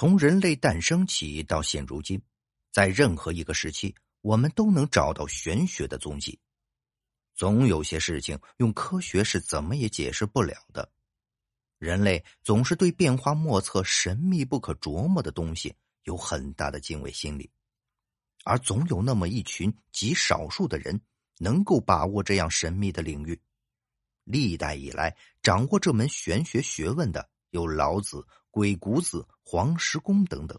从人类诞生起到现如今，在任何一个时期，我们都能找到玄学的踪迹。总有些事情用科学是怎么也解释不了的。人类总是对变化莫测、神秘不可琢磨的东西有很大的敬畏心理，而总有那么一群极少数的人能够把握这样神秘的领域。历代以来，掌握这门玄学学问的有老子。鬼谷子、黄石公等等，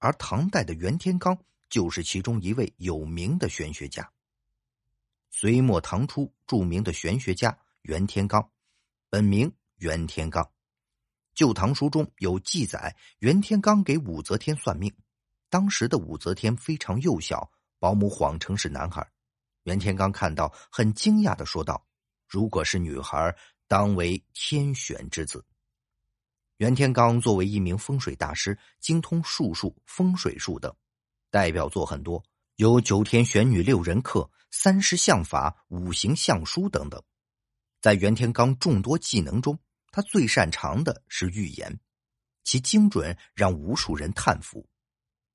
而唐代的袁天罡就是其中一位有名的玄学家。隋末唐初著名的玄学家袁天罡，本名袁天罡。《旧唐书》中有记载，袁天罡给武则天算命，当时的武则天非常幼小，保姆谎称是男孩。袁天罡看到，很惊讶的说道：“如果是女孩，当为天选之子。”袁天罡作为一名风水大师，精通术数、风水术等，代表作很多，有《九天玄女六人客》《三十相法》《五行相书》等等。在袁天罡众多技能中，他最擅长的是预言，其精准让无数人叹服。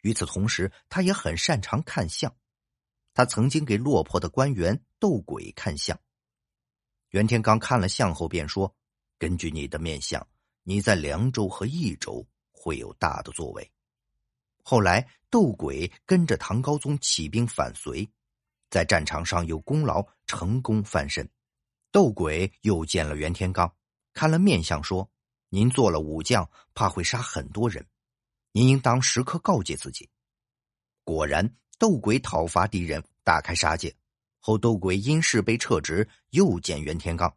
与此同时，他也很擅长看相，他曾经给落魄的官员斗鬼看相。袁天罡看了相后便说：“根据你的面相。”你在凉州和益州会有大的作为。后来斗鬼跟着唐高宗起兵反隋，在战场上有功劳，成功翻身。斗鬼又见了袁天罡，看了面相说：“您做了武将，怕会杀很多人，您应当时刻告诫自己。”果然，斗鬼讨伐敌人，大开杀戒。后斗鬼因事被撤职，又见袁天罡。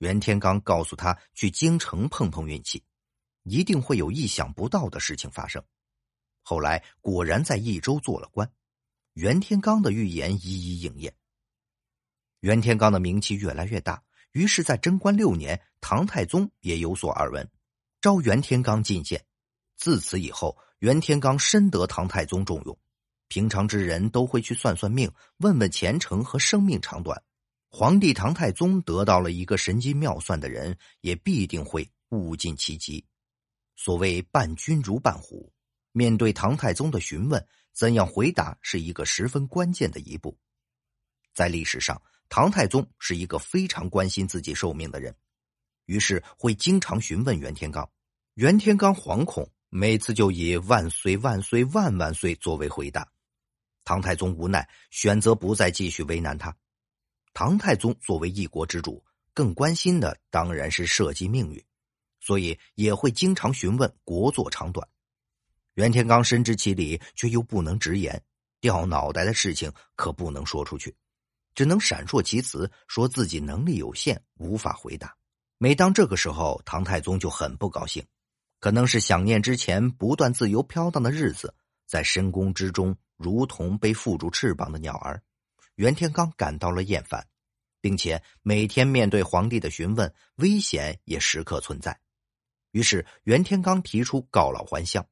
袁天罡告诉他去京城碰碰运气，一定会有意想不到的事情发生。后来果然在益州做了官，袁天罡的预言一一应验。袁天罡的名气越来越大，于是，在贞观六年，唐太宗也有所耳闻，召袁天罡进献。自此以后，袁天罡深得唐太宗重用，平常之人都会去算算命，问问前程和生命长短。皇帝唐太宗得到了一个神机妙算的人，也必定会物尽其极。所谓伴君如伴虎，面对唐太宗的询问，怎样回答是一个十分关键的一步。在历史上，唐太宗是一个非常关心自己寿命的人，于是会经常询问袁天罡。袁天罡惶恐，每次就以“万岁万岁万万岁”作为回答。唐太宗无奈，选择不再继续为难他。唐太宗作为一国之主，更关心的当然是社稷命运，所以也会经常询问国祚长短。袁天罡深知其理，却又不能直言，掉脑袋的事情可不能说出去，只能闪烁其词，说自己能力有限，无法回答。每当这个时候，唐太宗就很不高兴，可能是想念之前不断自由飘荡的日子，在深宫之中如同被缚住翅膀的鸟儿。袁天罡感到了厌烦，并且每天面对皇帝的询问，危险也时刻存在。于是袁天罡提出告老还乡。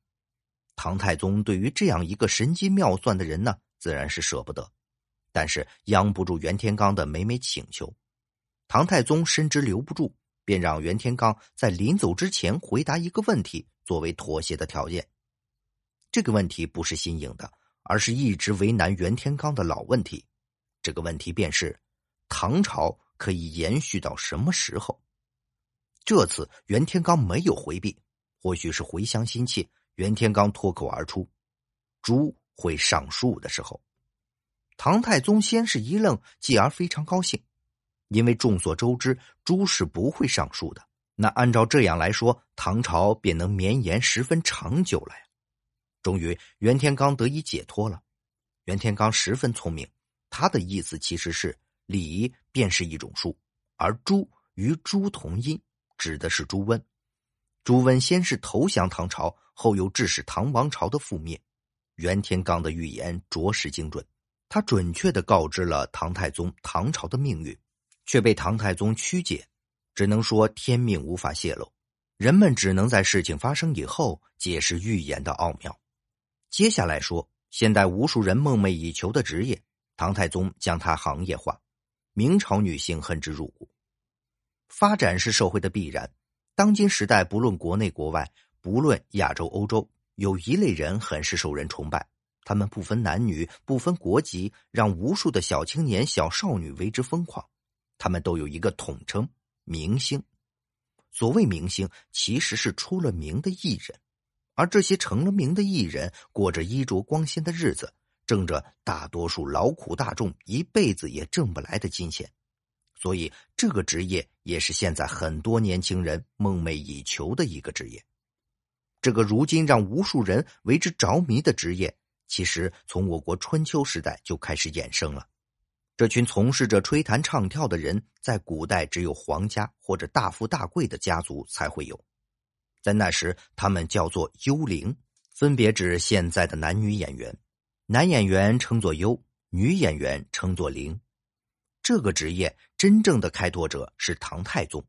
唐太宗对于这样一个神机妙算的人呢，自然是舍不得，但是央不住袁天罡的每每请求。唐太宗深知留不住，便让袁天罡在临走之前回答一个问题，作为妥协的条件。这个问题不是新颖的，而是一直为难袁天罡的老问题。这个问题便是：唐朝可以延续到什么时候？这次袁天罡没有回避，或许是回乡心切，袁天罡脱口而出：“猪会上树的时候。”唐太宗先是一愣，继而非常高兴，因为众所周知，猪是不会上树的。那按照这样来说，唐朝便能绵延十分长久了呀！终于，袁天罡得以解脱了。袁天罡十分聪明。他的意思其实是礼便是一种术，而朱与朱同音，指的是朱温。朱温先是投降唐朝，后又致使唐王朝的覆灭。袁天罡的预言着实精准，他准确的告知了唐太宗唐朝的命运，却被唐太宗曲解，只能说天命无法泄露，人们只能在事情发生以后解释预言的奥妙。接下来说，现代无数人梦寐以求的职业。唐太宗将它行业化，明朝女性恨之入骨。发展是社会的必然，当今时代不论国内国外，不论亚洲、欧洲，有一类人很是受人崇拜，他们不分男女，不分国籍，让无数的小青年、小少女为之疯狂。他们都有一个统称——明星。所谓明星，其实是出了名的艺人，而这些成了名的艺人，过着衣着光鲜的日子，挣着大多数劳苦大众一辈子也挣不来的金钱。所以，这个职业也是现在很多年轻人梦寐以求的一个职业。这个如今让无数人为之着迷的职业，其实从我国春秋时代就开始衍生了。这群从事着吹弹唱跳的人，在古代只有皇家或者大富大贵的家族才会有。在那时，他们叫做幽灵，分别指现在的男女演员。男演员称作优，女演员称作灵。这个职业真正的开拓者是唐太宗。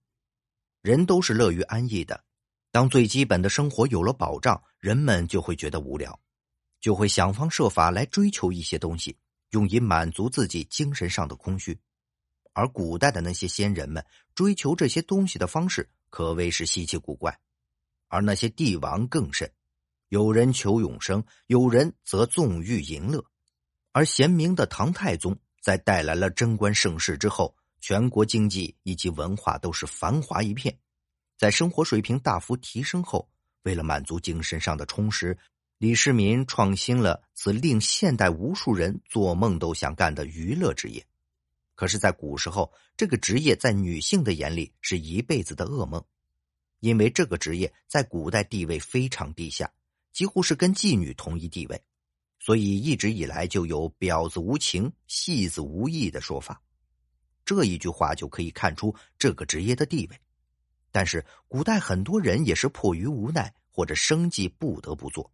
人都是乐于安逸的，当最基本的生活有了保障，人们就会觉得无聊，就会想方设法来追求一些东西，用以满足自己精神上的空虚。而古代的那些先人们追求这些东西的方式可谓是稀奇古怪，而那些帝王更甚，有人求永生，有人则纵欲淫乐，而贤明的唐太宗。在带来了贞观盛世之后，全国经济以及文化都是繁华一片。在生活水平大幅提升后，为了满足精神上的充实，李世民创新了此令现代无数人做梦都想干的娱乐职业。可是，在古时候，这个职业在女性的眼里是一辈子的噩梦，因为这个职业在古代地位非常低下，几乎是跟妓女同一地位。所以一直以来就有“婊子无情，戏子无义”的说法，这一句话就可以看出这个职业的地位。但是古代很多人也是迫于无奈或者生计不得不做，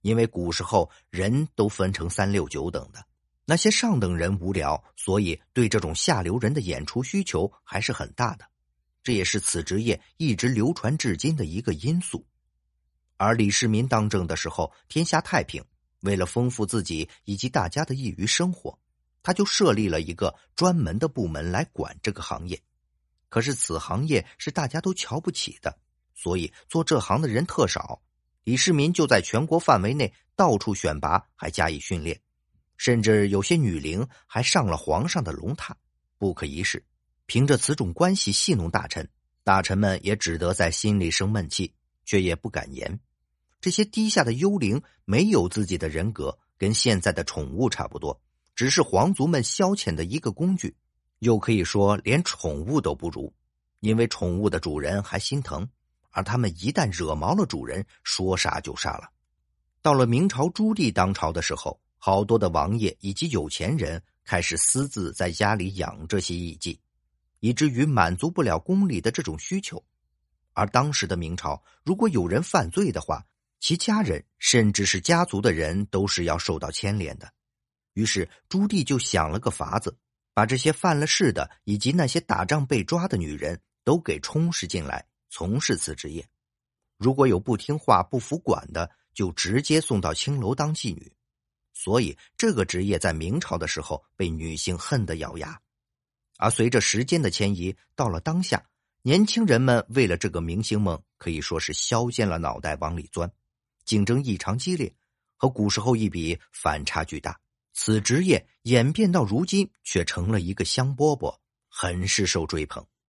因为古时候人都分成三六九等的，那些上等人无聊，所以对这种下流人的演出需求还是很大的，这也是此职业一直流传至今的一个因素。而李世民当政的时候，天下太平。为了丰富自己以及大家的业余生活，他就设立了一个专门的部门来管这个行业。可是此行业是大家都瞧不起的，所以做这行的人特少。李世民就在全国范围内到处选拔，还加以训练，甚至有些女伶还上了皇上的龙榻，不可一世。凭着此种关系戏弄大臣，大臣们也只得在心里生闷气，却也不敢言。这些低下的幽灵没有自己的人格，跟现在的宠物差不多，只是皇族们消遣的一个工具，又可以说连宠物都不如，因为宠物的主人还心疼，而他们一旦惹毛了主人，说杀就杀了。到了明朝朱棣当朝的时候，好多的王爷以及有钱人开始私自在家里养这些艺妓，以至于满足不了宫里的这种需求。而当时的明朝，如果有人犯罪的话，其家人甚至是家族的人都是要受到牵连的，于是朱棣就想了个法子，把这些犯了事的以及那些打仗被抓的女人都给充实进来，从事此职业。如果有不听话、不服管的，就直接送到青楼当妓女。所以这个职业在明朝的时候被女性恨得咬牙。而随着时间的迁移，到了当下，年轻人们为了这个明星梦，可以说是削尖了脑袋往里钻。竞争异常激烈，和古时候一比，反差巨大。此职业演变到如今，却成了一个香饽饽，很是受追捧。